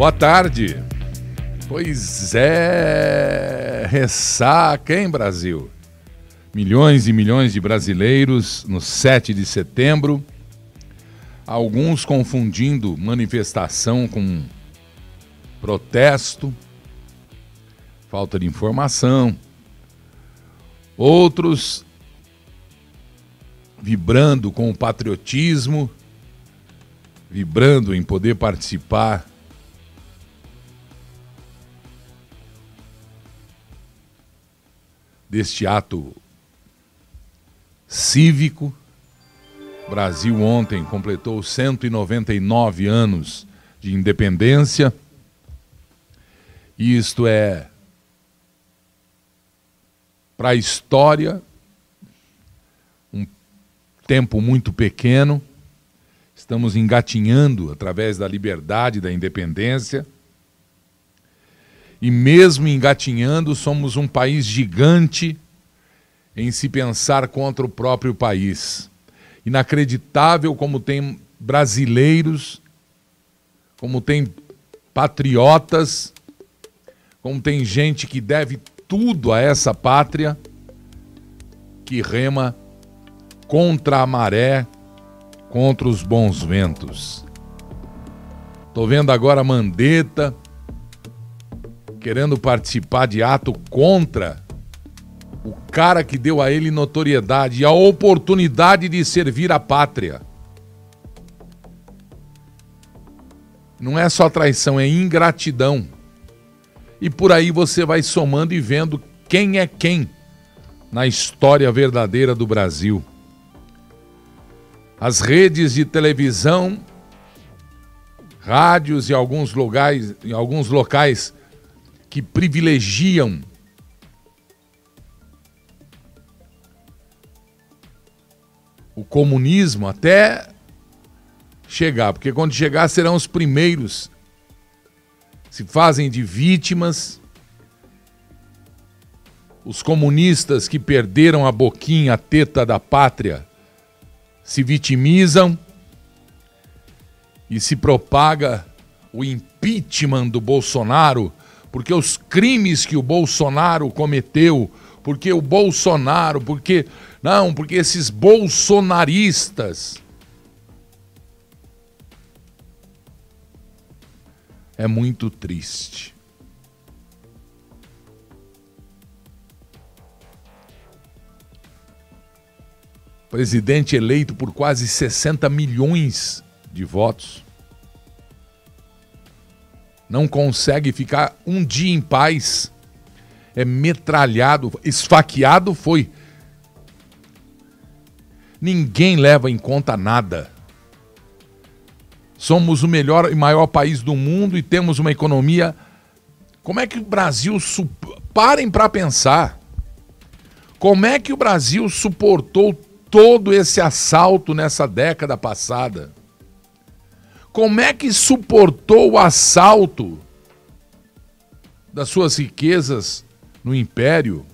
Boa tarde. Pois é, ressaca, hein, Brasil? Milhões e milhões de brasileiros no 7 de setembro, alguns confundindo manifestação com protesto, falta de informação, outros vibrando com o patriotismo, vibrando em poder participar deste ato cívico. O Brasil ontem completou 199 anos de independência. Isto é para a história um tempo muito pequeno. Estamos engatinhando através da liberdade, da independência. E mesmo engatinhando, somos um país gigante em se pensar contra o próprio país. Inacreditável como tem brasileiros, como tem patriotas, como tem gente que deve tudo a essa pátria, que rema contra a maré, contra os bons ventos. Estou vendo agora Mandetta querendo participar de ato contra o cara que deu a ele notoriedade e a oportunidade de servir a pátria. Não é só traição, é ingratidão. E por aí você vai somando e vendo quem é quem na história verdadeira do Brasil. As redes de televisão, rádios e alguns locais, em alguns locais que privilegiam o comunismo até chegar, porque quando chegar serão os primeiros se fazem de vítimas. Os comunistas que perderam a boquinha, a teta da pátria, se vitimizam e se propaga o impeachment do Bolsonaro porque os crimes que o Bolsonaro cometeu, porque o Bolsonaro, porque. Não, porque esses bolsonaristas. É muito triste. Presidente eleito por quase 60 milhões de votos não consegue ficar um dia em paz, é metralhado, esfaqueado foi. Ninguém leva em conta nada. Somos o melhor e maior país do mundo e temos uma economia. Como é que o Brasil. Parem para pensar. Como é que o Brasil suportou todo esse assalto nessa década passada? Como é que suportou o assalto das suas riquezas no império?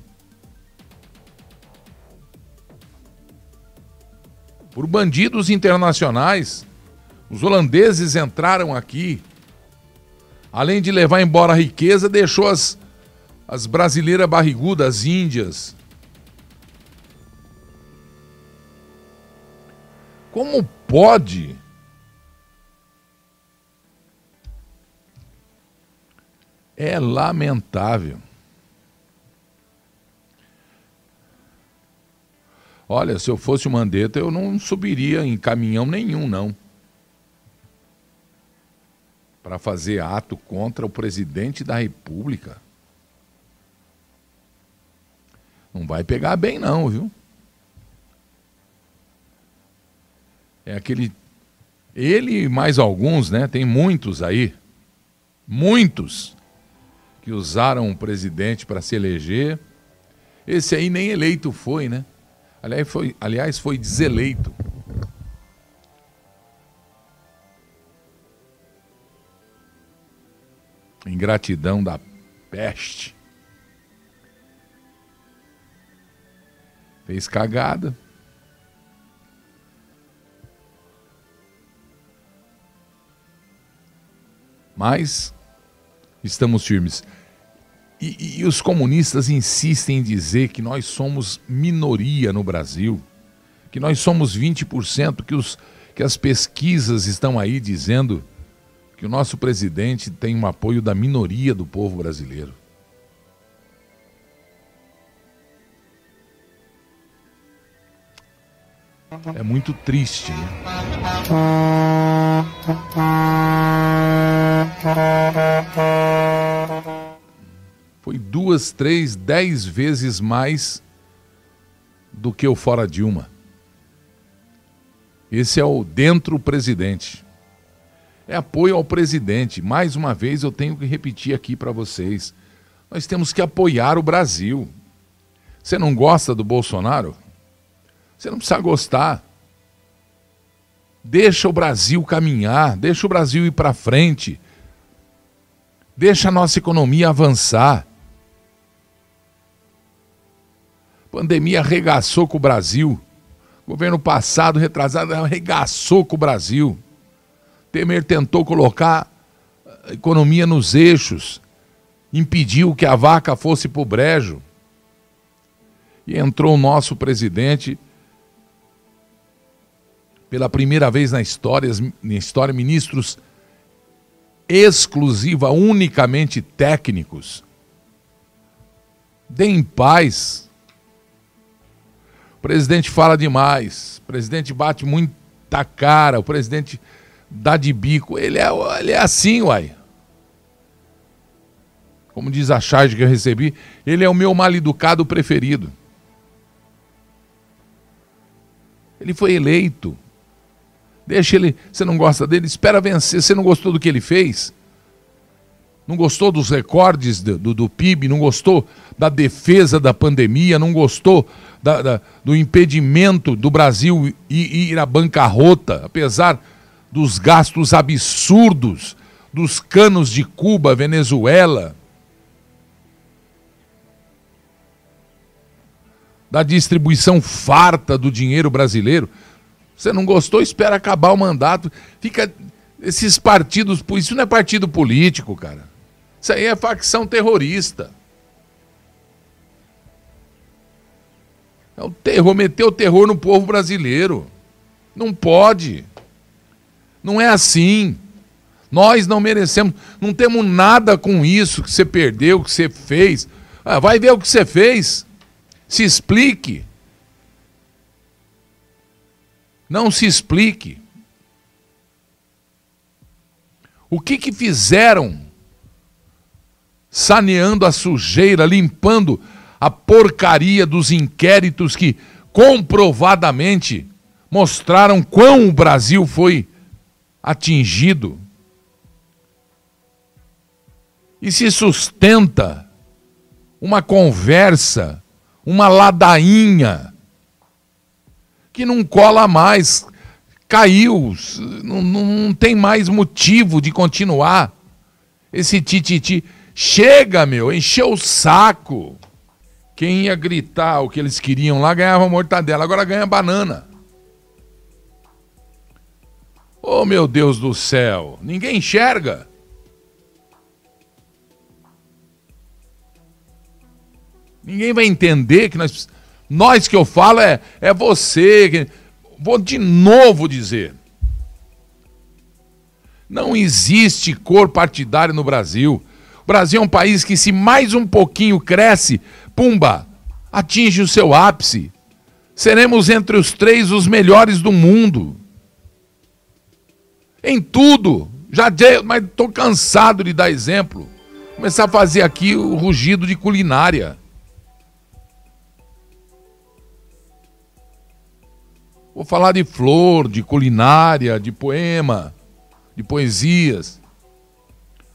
Por bandidos internacionais. Os holandeses entraram aqui. Além de levar embora a riqueza, deixou as, as brasileiras barrigudas, as índias. Como pode É lamentável. Olha, se eu fosse o Mandetta, eu não subiria em caminhão nenhum, não. Para fazer ato contra o presidente da República. Não vai pegar bem, não, viu? É aquele. Ele e mais alguns, né? Tem muitos aí. Muitos que usaram o presidente para se eleger. Esse aí nem eleito foi, né? Aliás, foi, aliás, foi deseleito. Ingratidão da peste. Fez cagada. Mas estamos firmes. E, e, os comunistas insistem em dizer que nós somos minoria no Brasil, que nós somos 20%, que, os, que as pesquisas estão aí dizendo que o nosso presidente tem um apoio da minoria do povo brasileiro. É muito triste, né? Foi duas, três, dez vezes mais do que o fora Dilma. Esse é o dentro presidente. É apoio ao presidente. Mais uma vez eu tenho que repetir aqui para vocês. Nós temos que apoiar o Brasil. Você não gosta do Bolsonaro? Você não precisa gostar. Deixa o Brasil caminhar, deixa o Brasil ir para frente. Deixa a nossa economia avançar. Pandemia arregaçou com o Brasil. Governo passado, retrasado, arregaçou com o Brasil. Temer tentou colocar a economia nos eixos, impediu que a vaca fosse para o brejo. E entrou o nosso presidente pela primeira vez na história, na história ministros exclusiva, unicamente técnicos. Deem paz. O presidente fala demais, o presidente bate muita cara, o presidente dá de bico. Ele é, ele é assim, uai. Como diz a charge que eu recebi, ele é o meu mal educado preferido. Ele foi eleito Deixa ele. Você não gosta dele? Espera vencer. Você não gostou do que ele fez? Não gostou dos recordes do, do, do PIB? Não gostou da defesa da pandemia? Não gostou da, da, do impedimento do Brasil ir, ir à bancarrota, apesar dos gastos absurdos dos canos de Cuba, Venezuela? Da distribuição farta do dinheiro brasileiro? Você não gostou, espera acabar o mandato. Fica esses partidos, isso não é partido político, cara. Isso aí é facção terrorista. É o terror, meter o terror no povo brasileiro. Não pode. Não é assim. Nós não merecemos, não temos nada com isso que você perdeu, que você fez. Ah, vai ver o que você fez. Se explique. Não se explique. O que que fizeram saneando a sujeira, limpando a porcaria dos inquéritos que comprovadamente mostraram quão o Brasil foi atingido? E se sustenta uma conversa, uma ladainha que não cola mais, caiu, não, não tem mais motivo de continuar. Esse tititi. Chega, meu, encheu o saco. Quem ia gritar o que eles queriam lá ganhava mortadela, agora ganha banana. Oh, meu Deus do céu, ninguém enxerga. Ninguém vai entender que nós nós que eu falo é, é você. Vou de novo dizer. Não existe cor partidária no Brasil. O Brasil é um país que, se mais um pouquinho cresce, pumba, atinge o seu ápice. Seremos entre os três os melhores do mundo. Em tudo. Já mas estou cansado de dar exemplo. Começar a fazer aqui o rugido de culinária. Vou falar de flor, de culinária, de poema, de poesias.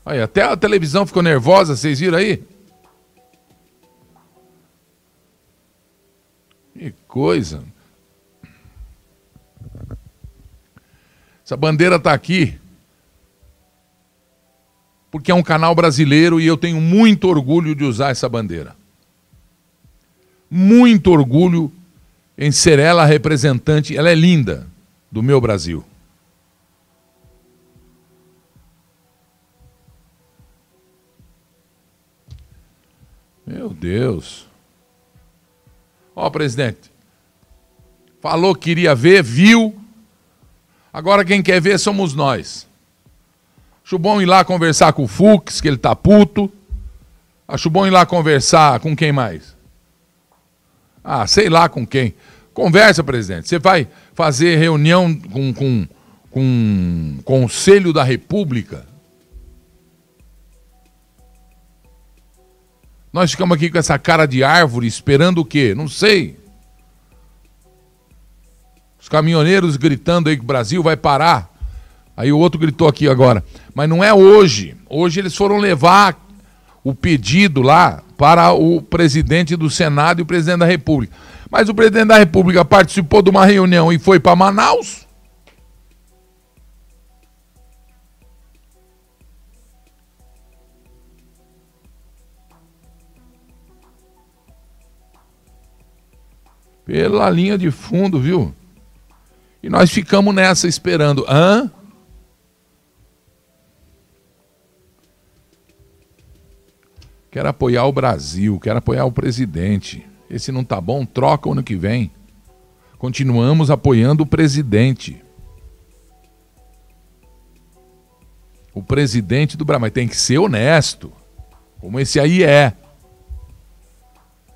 Aí, até a televisão ficou nervosa, vocês viram aí? Coisa. Essa bandeira está aqui porque é um canal brasileiro e eu tenho muito orgulho de usar essa bandeira. Muito orgulho em ser ela representante, ela é linda, do meu Brasil. Meu Deus. Ó, presidente. Falou que queria ver, viu. Agora quem quer ver somos nós. Acho bom ir lá conversar com o Fux, que ele tá puto. Acho bom ir lá conversar com quem mais? Ah, sei lá com quem. Conversa, presidente. Você vai fazer reunião com, com, com o Conselho da República? Nós ficamos aqui com essa cara de árvore esperando o quê? Não sei. Os caminhoneiros gritando aí que o Brasil vai parar. Aí o outro gritou aqui agora. Mas não é hoje. Hoje eles foram levar o pedido lá para o presidente do Senado e o presidente da República. Mas o presidente da República participou de uma reunião e foi para Manaus. Pela linha de fundo, viu? E nós ficamos nessa esperando. Hã? Quero apoiar o Brasil, quero apoiar o presidente. Esse não tá bom, troca ano que vem. Continuamos apoiando o presidente. O presidente do Brasil, mas tem que ser honesto, como esse aí é.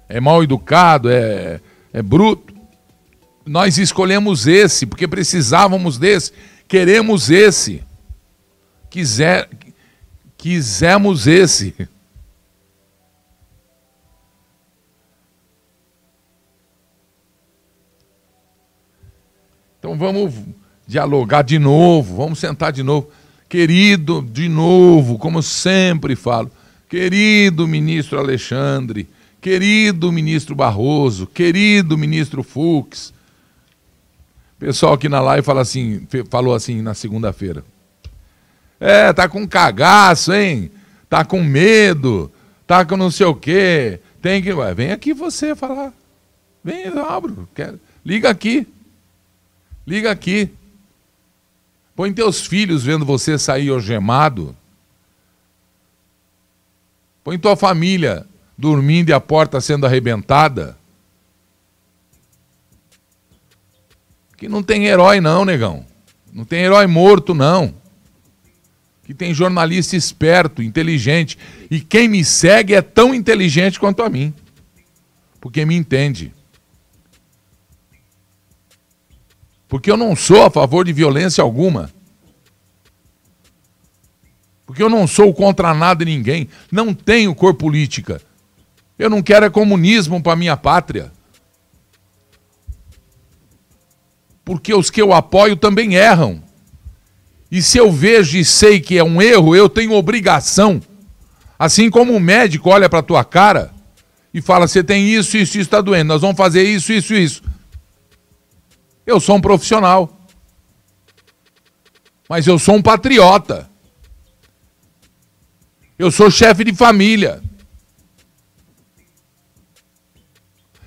É mal educado, é, é bruto. Nós escolhemos esse, porque precisávamos desse, queremos esse. Quiser, quisemos esse. Então vamos dialogar de novo, vamos sentar de novo. Querido, de novo, como sempre falo, querido ministro Alexandre, querido ministro Barroso, querido ministro Fux. Pessoal aqui na live fala assim, falou assim na segunda-feira. É, tá com cagaço, hein? Tá com medo, tá com não sei o quê. Tem que. Ué, vem aqui você falar. Vem, abro. Quero... Liga aqui. Liga aqui. Põe teus filhos vendo você sair algemado. Põe tua família dormindo e a porta sendo arrebentada. Que não tem herói não, negão. Não tem herói morto não. Que tem jornalista esperto, inteligente. E quem me segue é tão inteligente quanto a mim. Porque me entende. Porque eu não sou a favor de violência alguma. Porque eu não sou contra nada e ninguém. Não tenho cor política. Eu não quero é comunismo para minha pátria. Porque os que eu apoio também erram. E se eu vejo e sei que é um erro, eu tenho obrigação. Assim como o um médico olha para a tua cara e fala: você tem isso, isso, isso está doendo, nós vamos fazer isso, isso, isso. Eu sou um profissional. Mas eu sou um patriota. Eu sou chefe de família.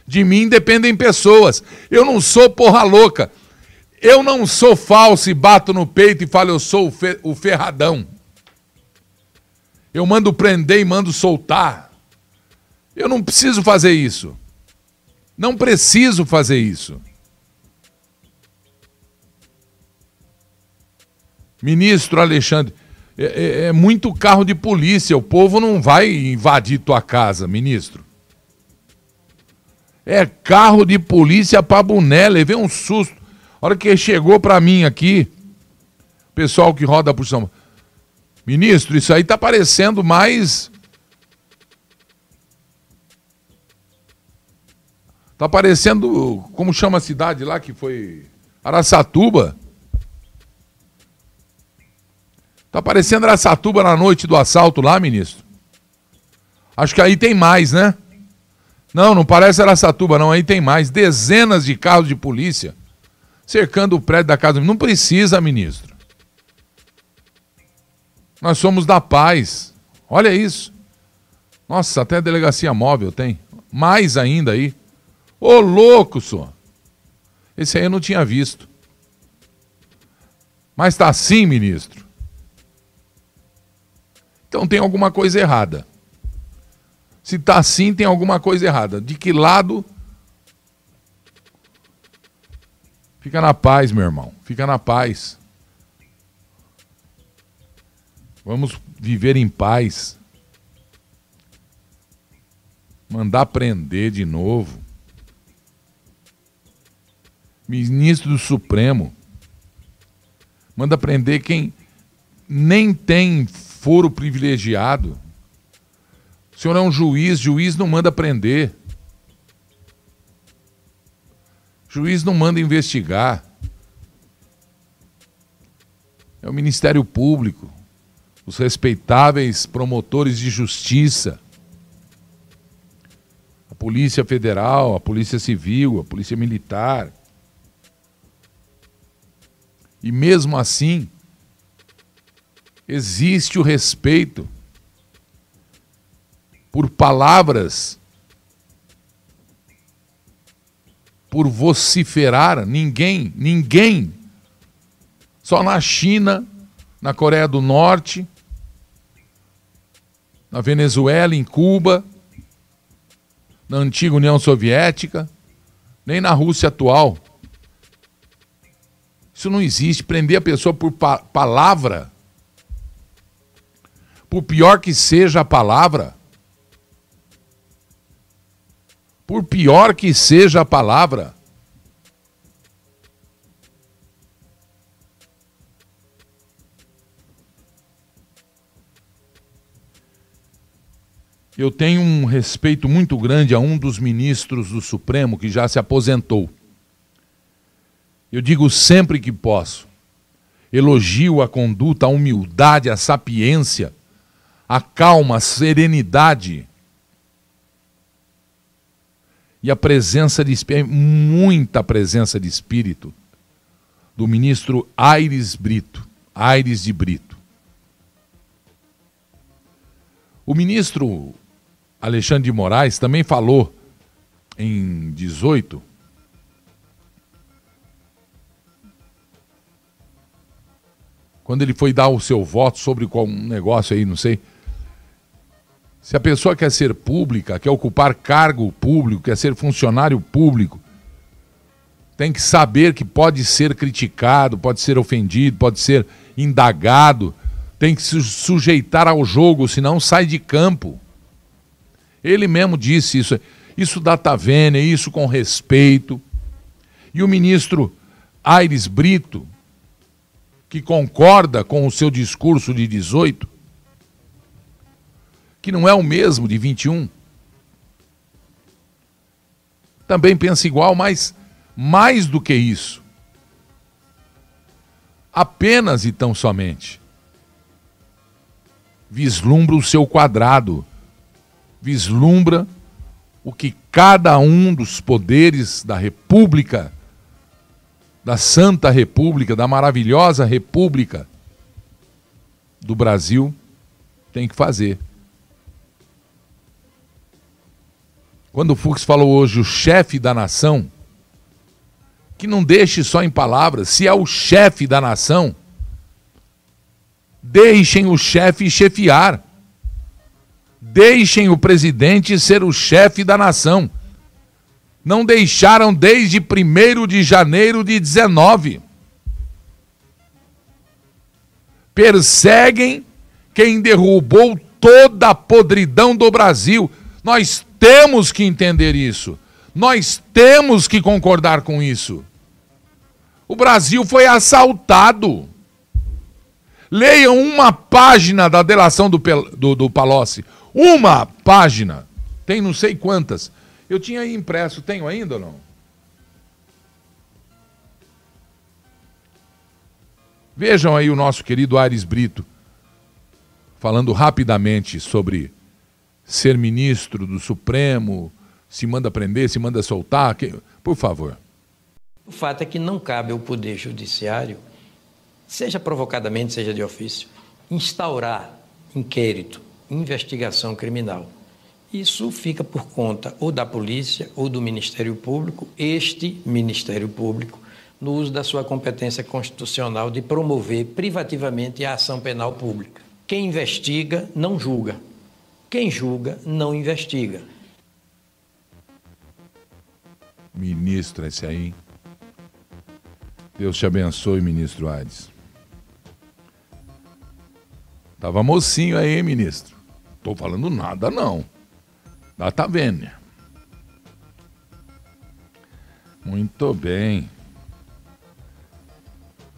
De mim dependem pessoas. Eu não sou porra louca. Eu não sou falso e bato no peito e falo eu sou o ferradão. Eu mando prender e mando soltar. Eu não preciso fazer isso. Não preciso fazer isso. Ministro Alexandre, é, é, é, muito carro de polícia, o povo não vai invadir tua casa, ministro. É carro de polícia pra boné, levei um susto. A hora que chegou para mim aqui, pessoal que roda por São Ministro, isso aí tá parecendo mais. Tá parecendo. Como chama a cidade lá que foi? Araçatuba. Tá parecendo Araçatuba na noite do assalto lá, ministro? Acho que aí tem mais, né? Não, não parece Araçatuba, não. Aí tem mais. Dezenas de carros de polícia cercando o prédio da casa. Não precisa, ministro. Nós somos da paz. Olha isso. Nossa, até a delegacia móvel tem. Mais ainda aí. Ô, louco, só. Esse aí eu não tinha visto. Mas está assim, ministro. Então tem alguma coisa errada. Se está assim, tem alguma coisa errada. De que lado? Fica na paz, meu irmão. Fica na paz. Vamos viver em paz. Mandar prender de novo. Ministro do Supremo. Manda prender quem nem tem foro privilegiado. O senhor é um juiz, juiz não manda prender. Juiz não manda investigar. É o Ministério Público, os respeitáveis promotores de justiça, a Polícia Federal, a Polícia Civil, a Polícia Militar. E mesmo assim, existe o respeito por palavras, por vociferar, ninguém, ninguém, só na China, na Coreia do Norte, na Venezuela, em Cuba, na antiga União Soviética, nem na Rússia atual. Isso não existe. Prender a pessoa por pa palavra, por pior que seja a palavra, por pior que seja a palavra. Eu tenho um respeito muito grande a um dos ministros do Supremo que já se aposentou. Eu digo sempre que posso. Elogio a conduta, a humildade, a sapiência, a calma, a serenidade e a presença de muita presença de espírito do ministro Aires Brito, Aires de Brito. O ministro Alexandre de Moraes também falou em 18 quando ele foi dar o seu voto sobre qual um negócio aí, não sei, se a pessoa quer ser pública, quer ocupar cargo público, quer ser funcionário público, tem que saber que pode ser criticado, pode ser ofendido, pode ser indagado, tem que se sujeitar ao jogo, senão sai de campo. Ele mesmo disse isso. Isso da Tavênia, isso com respeito. E o ministro Aires Brito, que concorda com o seu discurso de 18, que não é o mesmo de 21. Também pensa igual, mas mais do que isso. Apenas e tão somente. Vislumbra o seu quadrado. Vislumbra o que cada um dos poderes da República, da Santa República, da maravilhosa República do Brasil, tem que fazer. Quando o Fux falou hoje o chefe da nação, que não deixe só em palavras, se é o chefe da nação, deixem o chefe chefiar. Deixem o presidente ser o chefe da nação. Não deixaram desde 1 de janeiro de 19. Perseguem quem derrubou toda a podridão do Brasil. Nós temos que entender isso. Nós temos que concordar com isso. O Brasil foi assaltado. Leiam uma página da delação do, do, do Palocci. Uma página. Tem não sei quantas. Eu tinha aí impresso. Tenho ainda ou não? Vejam aí o nosso querido Ares Brito falando rapidamente sobre ser ministro do Supremo, se manda prender, se manda soltar? Por favor. O fato é que não cabe ao Poder Judiciário, seja provocadamente, seja de ofício, instaurar inquérito, investigação criminal. Isso fica por conta ou da polícia ou do Ministério Público, este Ministério Público, no uso da sua competência constitucional de promover privativamente a ação penal pública. Quem investiga não julga Quem julga não investiga. Ministro, esse aí. Deus te abençoe, ministro Aires. Tava mocinho aí, ministro. Tô falando nada, não. Tá vendo. Muito bem.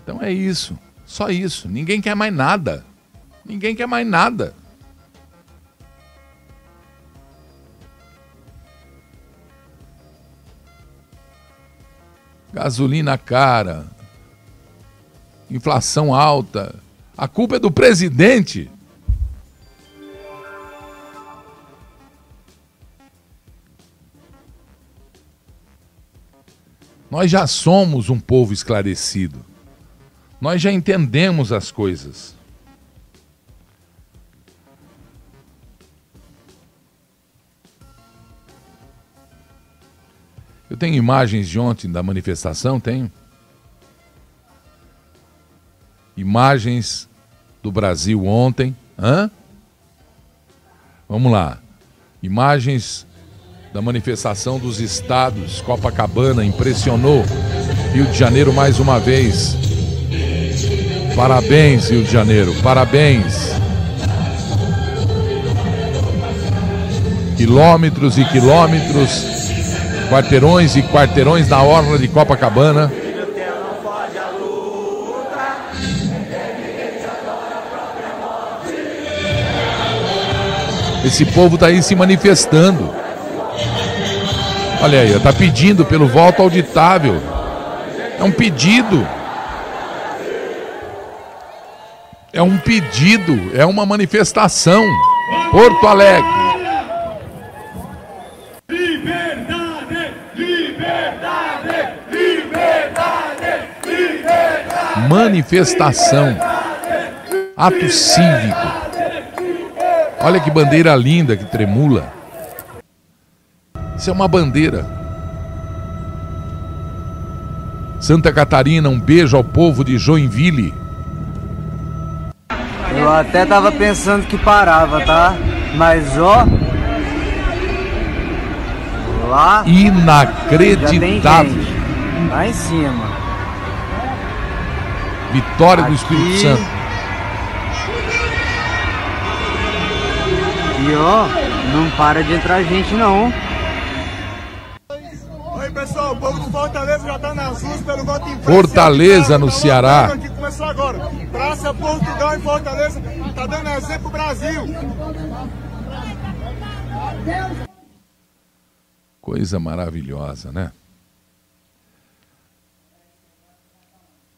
Então é isso. Só isso. Ninguém quer mais nada. Ninguém quer mais nada. Gasolina cara. Inflação alta. A culpa é do presidente. Nós já somos um povo esclarecido. Nós já entendemos as coisas. Tenho imagens de ontem da manifestação, tenho. Imagens do Brasil ontem. Hã? Vamos lá. Imagens da manifestação dos estados. Copacabana impressionou Rio de Janeiro mais uma vez. Parabéns, Rio de Janeiro, parabéns. Quilômetros e quilômetros, quarteirões e quarteirões na orla de Copacabana. Esse povo está aí se manifestando. Olha aí, está pedindo pelo voto auditável. É um pedido. É um pedido, é uma manifestação. Porto Alegre. Liberdade, liberdade, liberdade, liberdade. Manifestação. Ato cívico. Olha que bandeira linda que tremula. Isso é uma bandeira. Santa Catarina, um beijo ao povo de Joinville. Eu até tava pensando que parava, tá? Mas ó. Lá. Inacreditável. Lá em cima. Vitória Aqui... do Espírito Santo. E ó, não para de entrar gente não pessoal, o povo de Fortaleza já está nas ruas pelo voto impresso. Fortaleza no Ceará. Que começou agora. Praça Portugal em Fortaleza está dando exemplo pro Brasil. Coisa maravilhosa, né?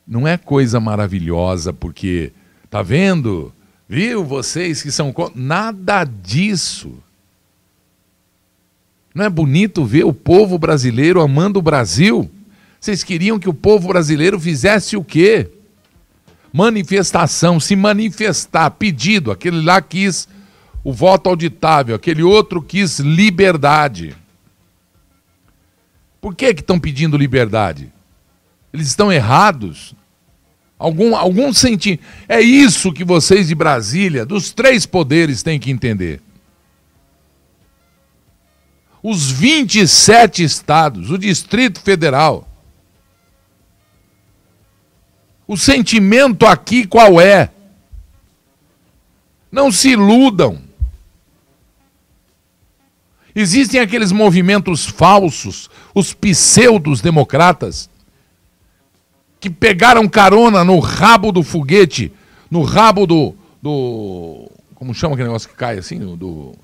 Não é coisa maravilhosa porque tá vendo? Viu vocês que são nada disso. Não é bonito ver o povo brasileiro amando o Brasil? Vocês queriam que o povo brasileiro fizesse o quê? Manifestação, se manifestar, pedido. Aquele lá quis o voto auditável, aquele outro quis liberdade. Por que estão pedindo liberdade? Eles estão errados? Algum, algum sentido. É isso que vocês de Brasília, dos três poderes, têm que entender os 27 estados, o Distrito Federal. O sentimento aqui qual é? Não se iludam. Existem aqueles movimentos falsos, os pseudos democratas, que pegaram carona no rabo do foguete, no rabo do. do como chama aquele negócio que cai assim? Do,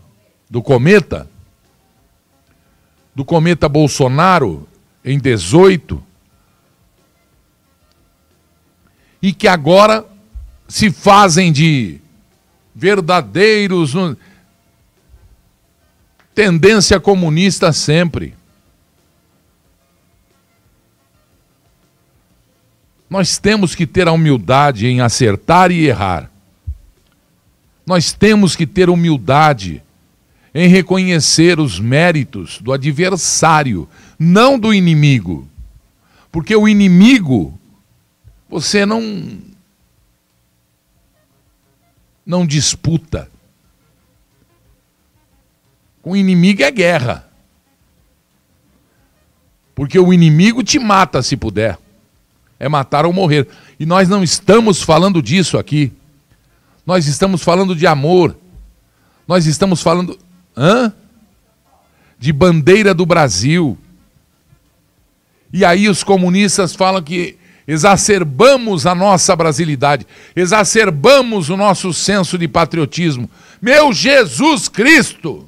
do cometa do cometa Bolsonaro em 18 e que agora se fazem de verdadeiros tendência comunista sempre. Nós temos que ter a humildade em acertar e errar. Nós temos que ter humildade em reconhecer os méritos do adversário, não do inimigo. Porque o inimigo, você não. não disputa. Com o inimigo é guerra. Porque o inimigo te mata se puder. É matar ou morrer. E nós não estamos falando disso aqui. Nós estamos falando de amor. Nós estamos falando. Hã? De bandeira do Brasil. E aí os comunistas falam que exacerbamos a nossa brasilidade, exacerbamos o nosso senso de patriotismo. Meu Jesus Cristo!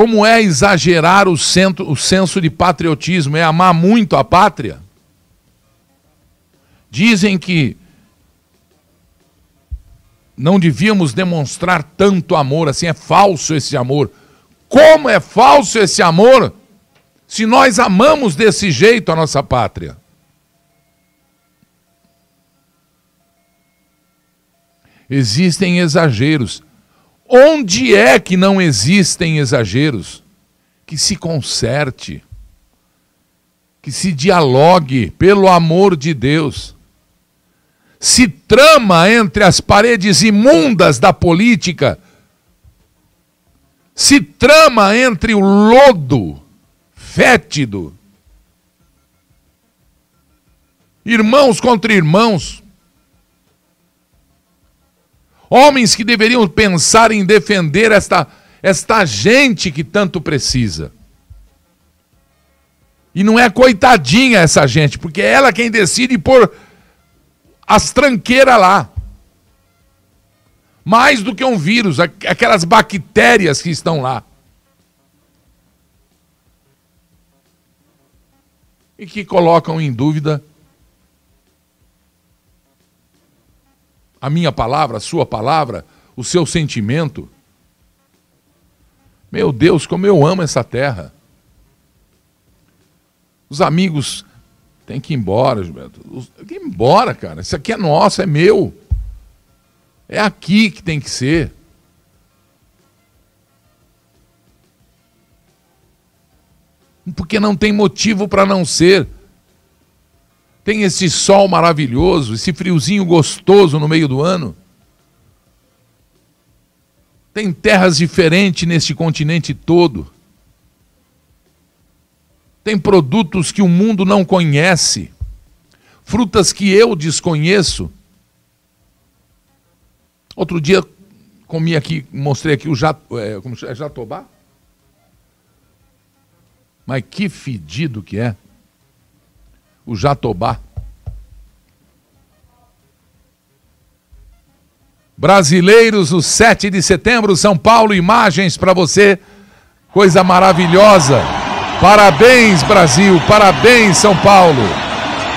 Como é exagerar o, centro, o senso de patriotismo? É amar muito a pátria? Dizem que não devíamos demonstrar tanto amor assim, é falso esse amor. Como é falso esse amor se nós amamos desse jeito a nossa pátria? Existem exageros. Onde é que não existem exageros? Que se conserte, que se dialogue, pelo amor de Deus. Se trama entre as paredes imundas da política, se trama entre o lodo fétido, irmãos contra irmãos, Homens que deveriam pensar em defender esta, esta gente que tanto precisa. E não é coitadinha essa gente, porque é ela quem decide pôr as tranqueiras lá. Mais do que um vírus, aquelas bactérias que estão lá. E que colocam em dúvida a minha palavra, a sua palavra, o seu sentimento. Meu Deus, como eu amo essa terra. Os amigos têm que ir embora, Gilberto. Tem que ir embora, cara. Isso aqui é nosso, é meu. É aqui que tem que ser. Porque não tem motivo para não ser. Tem esse sol maravilhoso, esse friozinho gostoso no meio do ano. Tem terras diferentes neste continente todo. Tem produtos que o mundo não conhece. Frutas que eu desconheço. Outro dia comi aqui, mostrei aqui o jato, é, como é jatobá. Mas que fedido que é o Jatobá. Brasileiros, o 7 de setembro, São Paulo, imagens para você. Coisa maravilhosa. Parabéns, Brasil. Parabéns, São Paulo.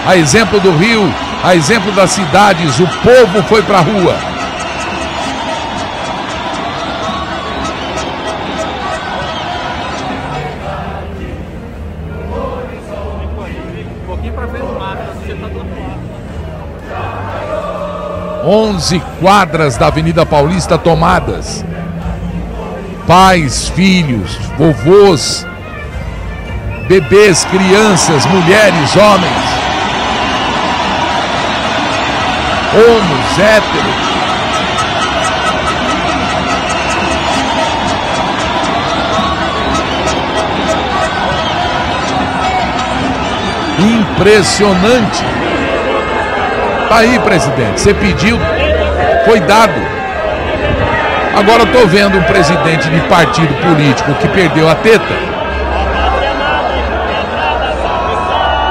A exemplo do Rio, a exemplo das cidades, o povo foi para a rua. Onze quadras da Avenida Paulista tomadas. Pais, filhos, vovôs, bebês, crianças, mulheres, homens, homos, héteros. Impressionante. Tá aí, presidente. Você pediu, foi dado. Agora eu tô vendo um presidente de partido político que perdeu a teta.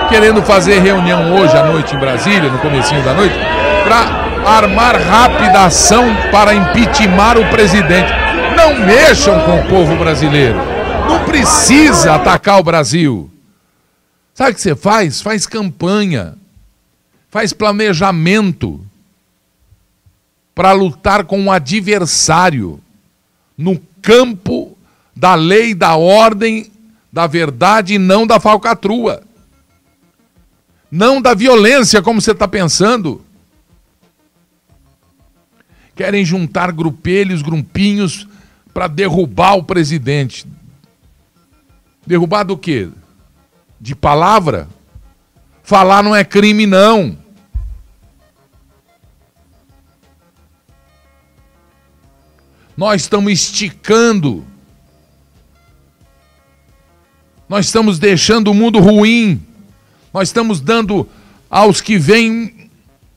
Querendo fazer reunião hoje à noite em Brasília, no comecinho da noite, para armar rápida ação para impeachment o presidente. Não mexam com o povo brasileiro. Não precisa atacar o Brasil. Sabe o que você faz? Faz campanha, faz planejamento para lutar com um adversário no campo da lei, da ordem, da verdade e não da falcatrua. Não da violência, como você está pensando. Querem juntar grupelhos, grupinhos para derrubar o presidente. Derrubar do quê? de palavra, Falar não é crime, não. Nós estamos esticando. Nós estamos deixando o mundo ruim. Nós estamos dando aos que vêm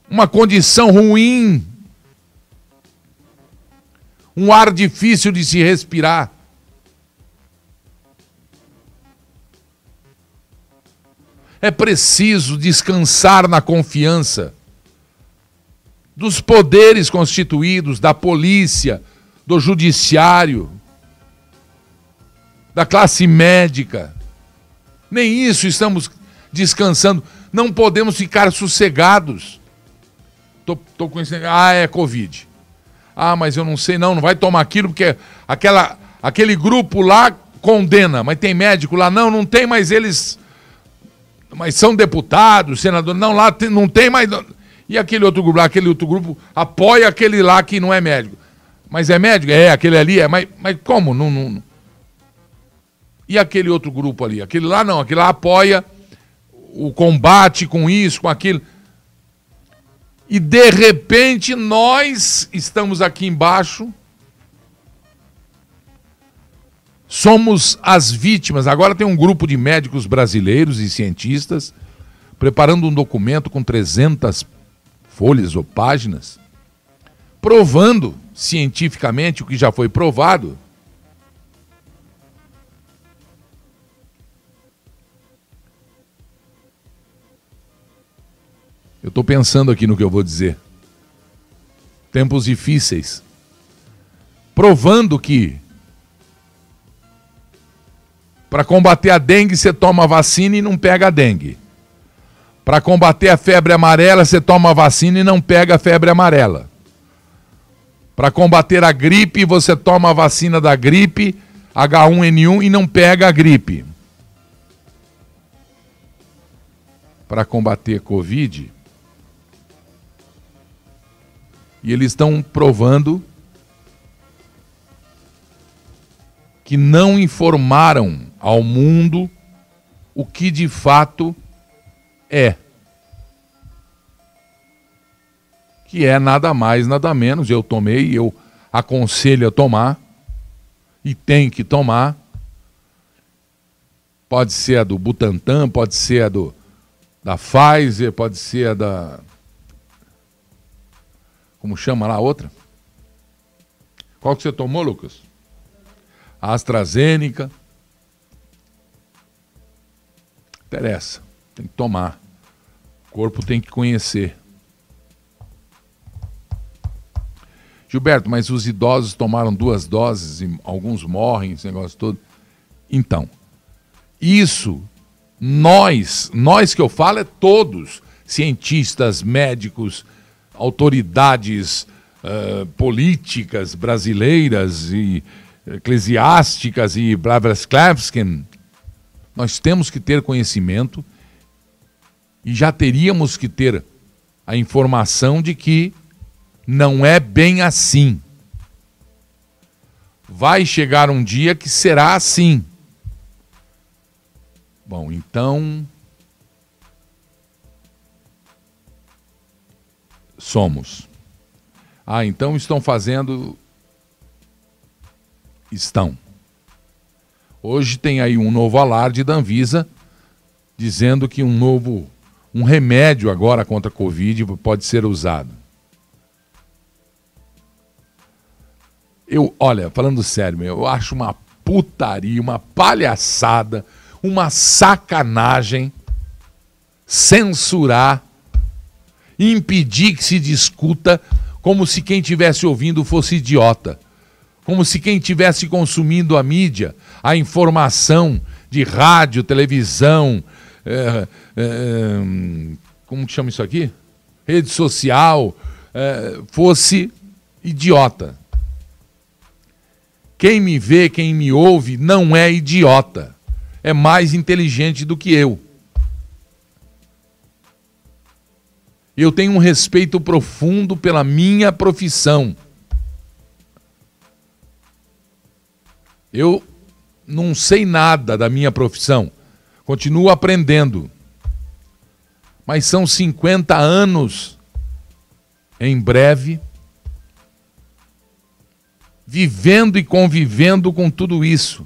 uma condição ruim. Um ar difícil de se respirar. É preciso descansar na confiança dos poderes constituídos, da polícia, do judiciário, da classe médica. Nem isso estamos descansando. Não podemos ficar sossegados. Tô, tô conhecendo. Ah, é Covid. Ah, mas eu não sei, não, não vai tomar aquilo, porque aquela, aquele grupo lá condena, mas tem médico lá, não, não tem, mas eles. Mas são deputados, senadores, não, lá tem, não tem mais. E aquele outro grupo lá, aquele outro grupo apoia aquele lá que não é médico. Mas é médico? É, aquele ali é. Mas, mas como? Não, não... E aquele outro grupo ali? Aquele lá não, aquele lá apoia o combate com isso, com aquilo. E de repente nós estamos aqui embaixo, somos as vítimas. Agora tem um grupo de médicos brasileiros e cientistas preparando um documento com 300 folhas ou páginas, provando cientificamente o que já foi provado. Eu estou pensando aqui no que eu vou dizer. Tempos difíceis. Provando que para combater a dengue você toma vacina e não pega a dengue. Para combater a febre amarela você toma vacina e não pega a febre amarela. Para combater a gripe, você toma a vacina da gripe, H1N1, e não pega a gripe. Para combater Covid, e eles estão provando que não informaram ao mundo o que de fato é. Que é nada mais, nada menos. Eu tomei, eu aconselho a tomar, e tem que tomar. Pode ser a do Butantan, pode ser a do, da Pfizer, pode ser a da. Como chama lá a outra? Qual que você tomou, Lucas? A AstraZeneca. Interessa, tem que tomar. O corpo tem que conhecer. Gilberto, mas os idosos tomaram duas doses e alguns morrem, esse negócio todo. Então, isso, nós, nós que eu falo é todos, cientistas, médicos, autoridades uh, políticas brasileiras e eclesiásticas e Blavasklevskin, nós temos que ter conhecimento e já teríamos que ter a informação de que não é bem assim. Vai chegar um dia que será assim. Bom, então. Somos. Ah, então estão fazendo. Estão. Hoje tem aí um novo alarde da Anvisa dizendo que um novo um remédio agora contra a Covid pode ser usado. Eu, olha, falando sério, meu, eu acho uma putaria, uma palhaçada, uma sacanagem censurar, impedir que se discuta como se quem estivesse ouvindo fosse idiota. Como se quem estivesse consumindo a mídia, a informação de rádio, televisão, é, é, como que chama isso aqui? Rede social, é, fosse idiota. Quem me vê, quem me ouve, não é idiota. É mais inteligente do que eu. Eu tenho um respeito profundo pela minha profissão. Eu não sei nada da minha profissão. Continuo aprendendo. Mas são 50 anos em breve vivendo e convivendo com tudo isso.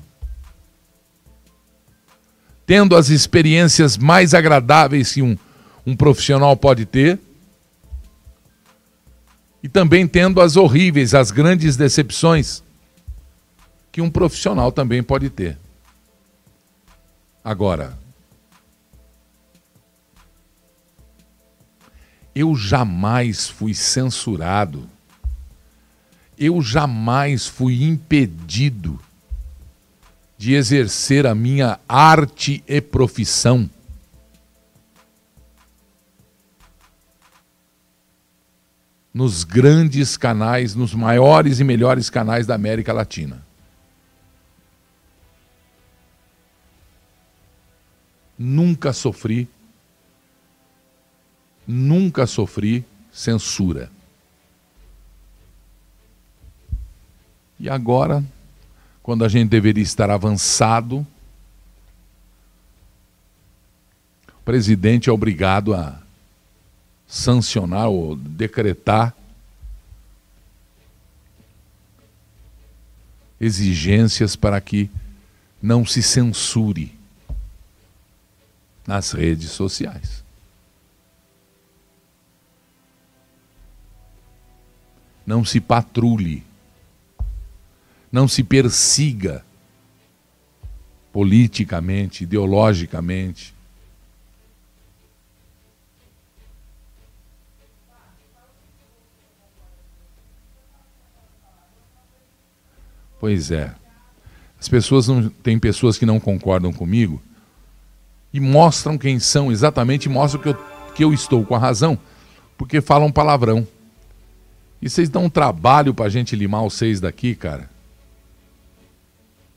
Tendo as experiências mais agradáveis que um, um profissional pode ter, e também tendo as horríveis, as grandes decepções que um profissional também pode ter. Agora, eu jamais fui censurado, eu jamais fui impedido de exercer a minha arte e profissão. Nos grandes canais, nos maiores e melhores canais da América Latina. Nunca sofri, nunca sofri censura. E agora, quando a gente deveria estar avançado, o presidente é obrigado a sancionar ou decretar exigências para que não se censure nas redes sociais. Não se patrulhe, não se persiga politicamente, ideologicamente. Pois é. As pessoas não tem pessoas que não concordam comigo e mostram quem são exatamente, mostram que eu, que eu estou com a razão, porque falam palavrão. E vocês dão um trabalho para a gente limar os seis daqui, cara.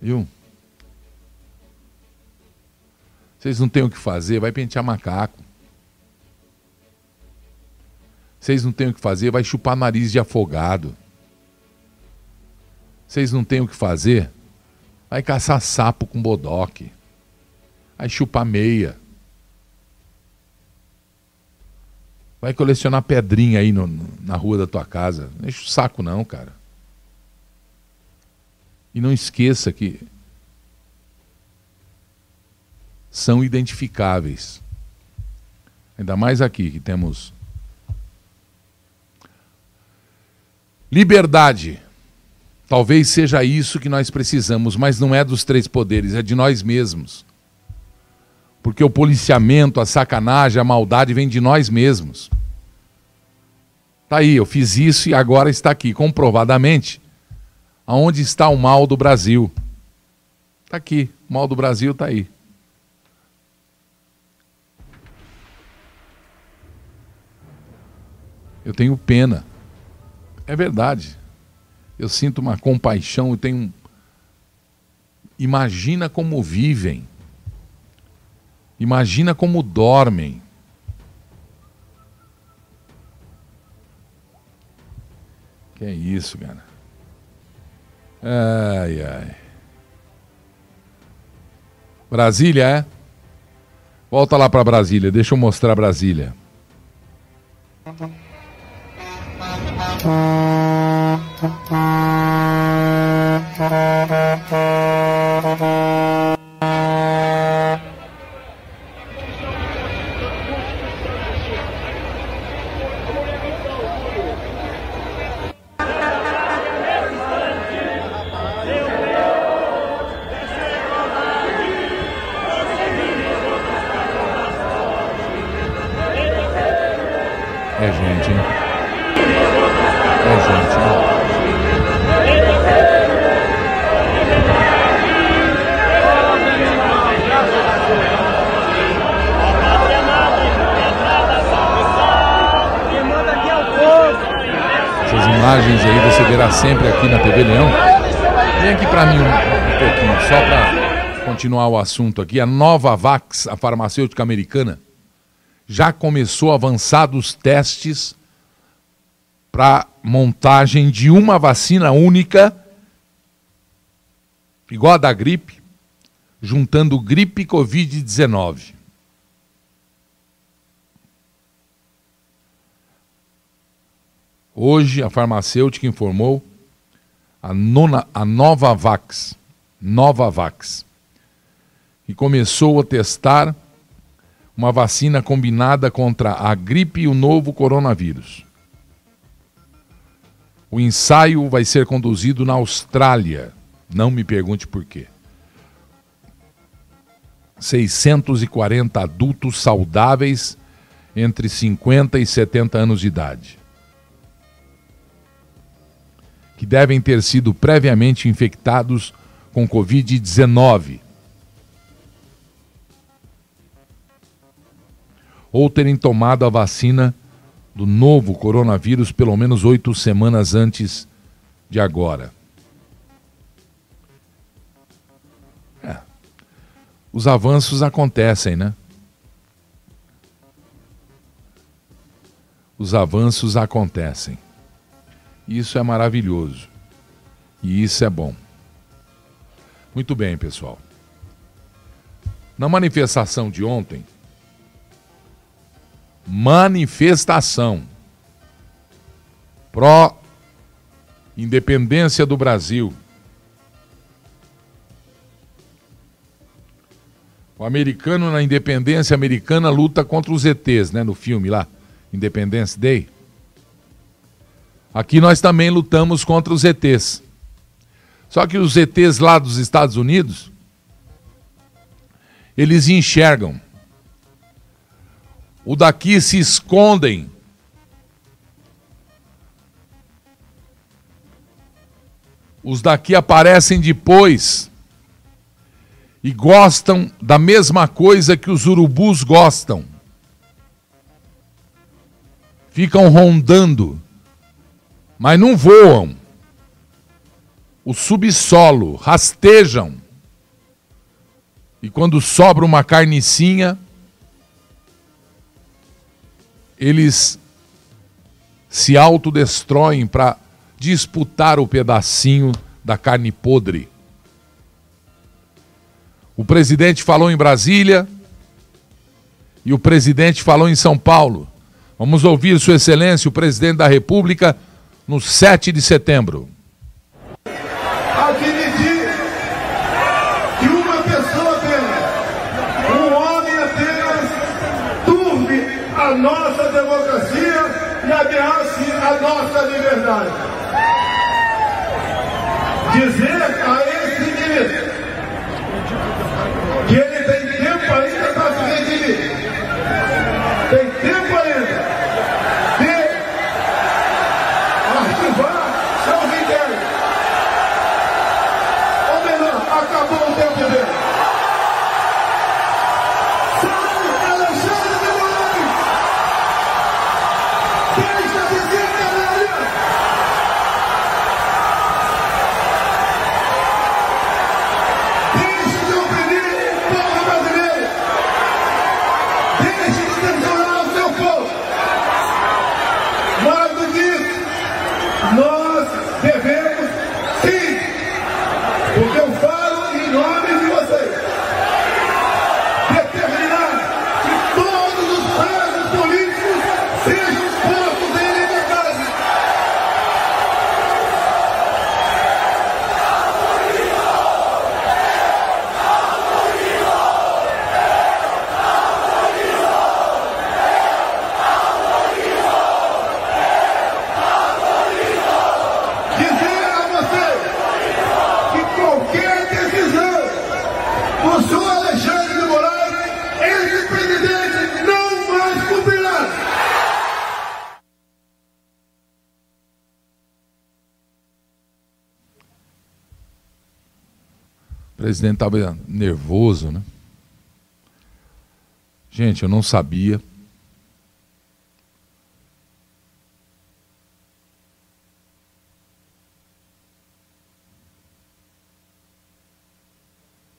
Viu? Vocês não têm o que fazer, vai pentear macaco. Vocês não têm o que fazer, vai chupar nariz de afogado. Vocês não têm o que fazer, vai caçar sapo com bodoque. Vai chupar meia. Vai colecionar pedrinha aí no, na rua da tua casa. Não enche o saco não, cara. E não esqueça que são identificáveis. Ainda mais aqui que temos liberdade. Talvez seja isso que nós precisamos, mas não é dos três poderes, é de nós mesmos. Porque o policiamento, a sacanagem, a maldade vem de nós mesmos. Tá aí, eu fiz isso e agora está aqui, comprovadamente. Aonde está o mal do Brasil? Está aqui, o mal do Brasil está aí. Eu tenho pena. É verdade. Eu sinto uma compaixão, eu tenho. Imagina como vivem. Imagina como dormem. Que é isso, cara. Ai, ai. Brasília, é? Volta lá para Brasília, deixa eu mostrar Brasília. Gente, hein? É gente, hein? Essas imagens aí você verá sempre aqui na TV Leão. Vem aqui para mim um, um pouquinho, só para continuar o assunto aqui. A Novavax, a farmacêutica americana, já começou avançados testes para montagem de uma vacina única, igual a da gripe, juntando gripe e Covid-19. Hoje, a farmacêutica informou a, nona, a Novavax, Novavax, e começou a testar uma vacina combinada contra a gripe e o novo coronavírus. O ensaio vai ser conduzido na Austrália. Não me pergunte por quê. 640 adultos saudáveis entre 50 e 70 anos de idade, que devem ter sido previamente infectados com Covid-19 ou terem tomado a vacina do novo coronavírus pelo menos oito semanas antes de agora. É. Os avanços acontecem, né? Os avanços acontecem. Isso é maravilhoso. E isso é bom. Muito bem, pessoal. Na manifestação de ontem, manifestação pró independência do Brasil. O americano na independência americana luta contra os ETs, né, no filme lá, Independence Day. Aqui nós também lutamos contra os ETs. Só que os ETs lá dos Estados Unidos, eles enxergam o daqui se escondem. Os daqui aparecem depois e gostam da mesma coisa que os urubus gostam. Ficam rondando, mas não voam. O subsolo, rastejam. E quando sobra uma carnicinha, eles se autodestroem para disputar o pedacinho da carne podre. O presidente falou em Brasília e o presidente falou em São Paulo. Vamos ouvir Sua Excelência, o presidente da República, no 7 de setembro. Liberdade. Dizer a esse indivíduo que ele tem tempo ainda para se redimir. Tem tempo ainda de ativar seus inquéritos. Ou melhor, acabou o tempo dele. Presidente estava nervoso, né? Gente, eu não sabia.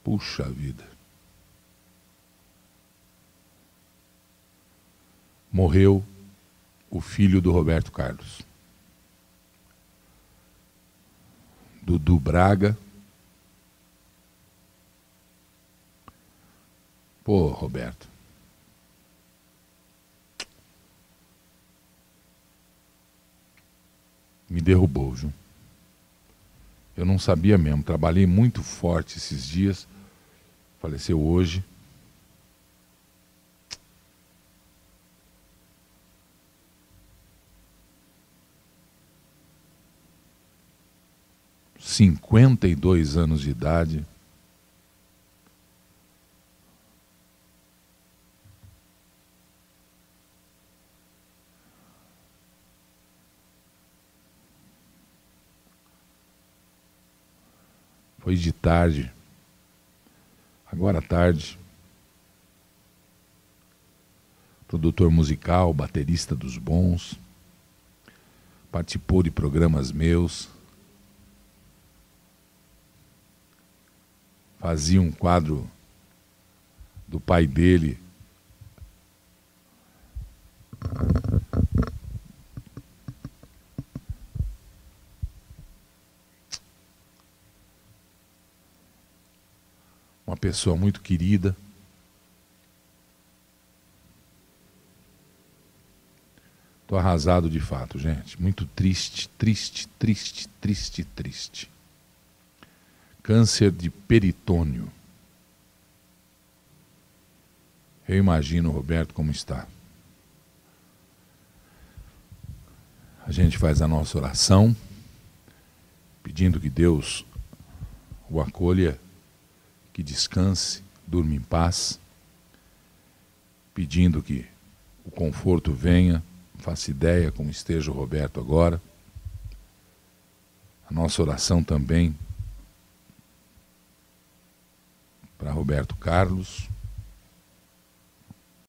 Puxa vida. Morreu o filho do Roberto Carlos. Dudu Braga Pô, Roberto. me derrubou, viu? Eu não sabia mesmo, trabalhei muito forte esses dias. Faleceu hoje. Cinquenta e dois anos de idade. Foi de tarde. Agora tarde. Produtor musical, baterista dos bons. Participou de programas meus. Fazia um quadro do pai dele pessoa muito querida. Estou arrasado de fato, gente. Muito triste, triste, triste, triste, triste. Câncer de peritônio. Eu imagino, Roberto, como está. A gente faz a nossa oração, pedindo que Deus o acolha que descanse, durma em paz, pedindo que o conforto venha, faça ideia como esteja o Roberto agora. A nossa oração também para Roberto Carlos,